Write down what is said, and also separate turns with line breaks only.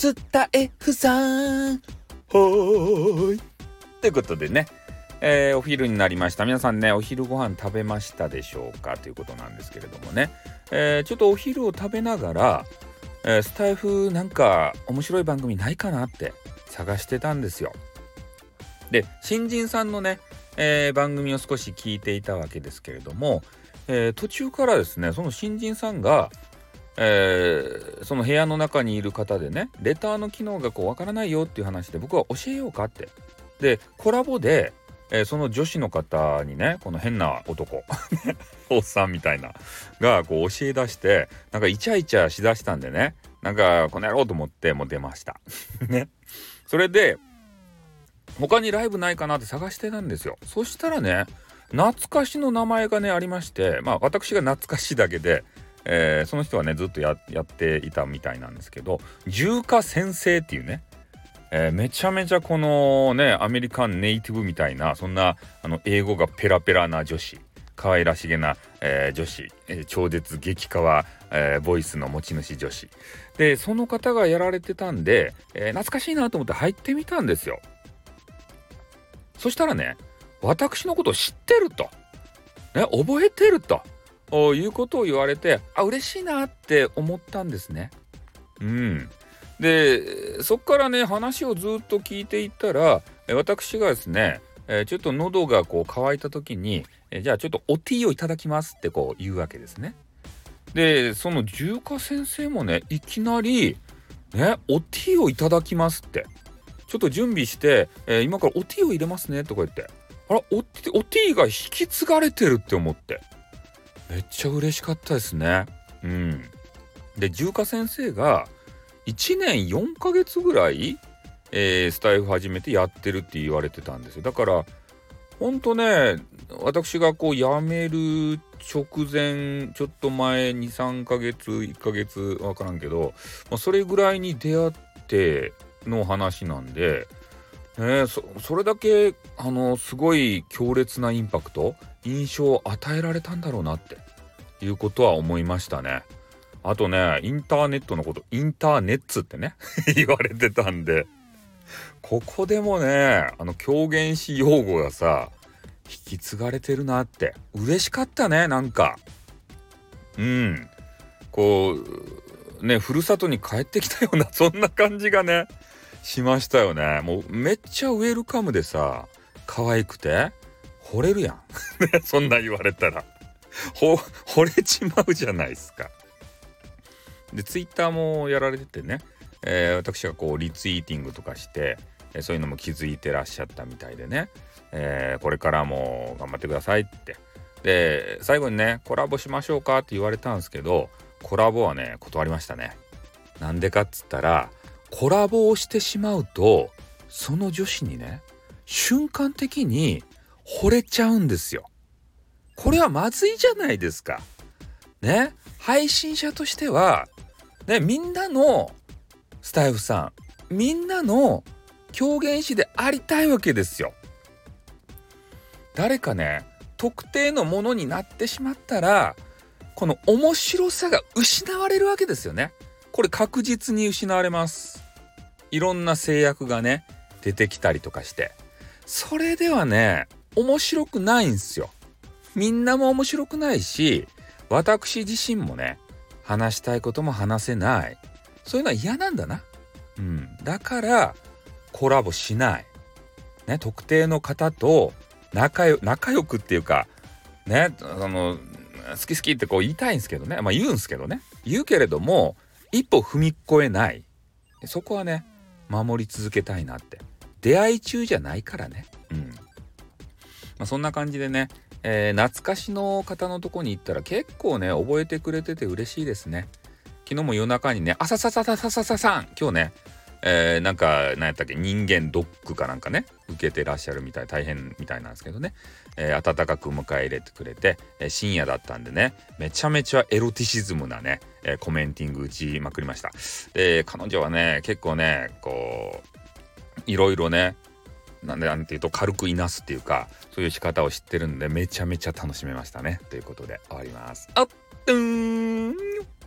スタイフさん。はーい。ということでね、えー、お昼になりました。皆さんね、お昼ご飯食べましたでしょうか？ということなんですけれどもね、えー、ちょっとお昼を食べながら、えー、スタイフなんか面白い番組ないかなって探してたんですよ。で、新人さんのね、え、番組を少し聞いていたわけですけれども、え、途中からですね、その新人さんが、えー、その部屋の中にいる方でねレターの機能がこうわからないよっていう話で僕は教えようかって。でコラボで、えー、その女子の方にねこの変な男 おっさんみたいながこう教え出してなんかイチャイチャしだしたんでねなんかこの野郎と思ってもう出ました。ね。それで他にライブないかなって探してたんですよ。そしたらね懐かしの名前がねありましてまあ私が懐かしいだけでえー、その人はねずっとやっていたみたいなんですけど重華先生っていうね、えー、めちゃめちゃこのねアメリカンネイティブみたいなそんなあの英語がペラペラな女子可愛らしげな、えー、女子、え、超絶激化は、え、ボイスの持ち主女子。でその方がやられてたんで、え懐かしいなと思って入ってみたんですよ。そしたらね私のことを知ってると、ね、覚えてると。いうことを言われてあ嬉しいなって思ったんですね。うん、でそっからね話をずっと聞いていったら私がですねちょっと喉がこう乾いた時にじゃあちょっとおティーをいただきますってこう言うわけですね。でその重華先生もねいきなりねおティーをいただきますってちょっと準備して、えー、今からおティーを入れますねとか言ってあらおティーが引き継がれてるって思ってめっちゃ嬉しかったですね。うん。で重華先生が1年4ヶ月ぐらい、えー、スタイフ始めてやってるって言われてたんですよ。だからほんとね私がこう辞める直前ちょっと前23ヶ月1ヶ月分からんけど、まあ、それぐらいに出会っての話なんで、ね、そそれだけあのすごい強烈なインパクト印象を与えられたんだろうなっていうことは思いましたね。あとね、インターネットのこと、インターネッツってね 言われてたんで、ここでもね、あの狂言師用語がさ、引き継がれてるなって、嬉しかったね、なんか。うん。こう、ね、ふるさとに帰ってきたような、そんな感じがね、しましたよね。もうめっちゃウェルカムでさ、可愛くて、惚れるやん。そんな言われたら。ほ、惚れちまうじゃないですか。で、ツイッターもやられててね、えー、私がこうリツイーティングとかして、え、そういうのも気づいてらっしゃったみたいでね、えー、これからも頑張ってくださいって。で、最後にね、コラボしましょうかって言われたんですけど、コラボはね、断りましたね。なんでかっつったら、コラボをしてしまうと、その女子にね、瞬間的に惚れちゃうんですよ。これはまずいじゃないですか。ね。配信者としては、ね、みんなのスタイフさん、みんなの狂言師でありたいわけですよ。誰かね、特定のものになってしまったら、この面白さが失われるわけですよね。これ確実に失われます。いろんな制約がね、出てきたりとかして。それではね、面白くないんすよ。みんなも面白くないし私自身もね話したいことも話せないそういうのは嫌なんだな。うん、だからコラボしない。ね、特定の方と仲よ仲良くっていうかねあの好き好きってこう言いたいんですけどねまあ言うんですけどね言うけれども一歩踏み越えない。そこはね守り続けたいなって。出会い中じゃないからね。うん、まあ、そんな感じでね、えー、懐かしの方のとこに行ったら結構ね覚えてくれてて嬉しいですね。昨日も夜中にね「あさささささささん」今日ねえー、なんか何やったっけ人間ドックかなんかね受けてらっしゃるみたい大変みたいなんですけどね、えー、温かく迎え入れてくれて、えー、深夜だったんでねめちゃめちゃエロティシズムなね、えー、コメンティング打ちまくりました。で彼女はね結構ねこういろいろねなんでなんていうと軽くいなすっていうかそういう仕方を知ってるんでめちゃめちゃ楽しめましたね。ということで終わります。あっとーん。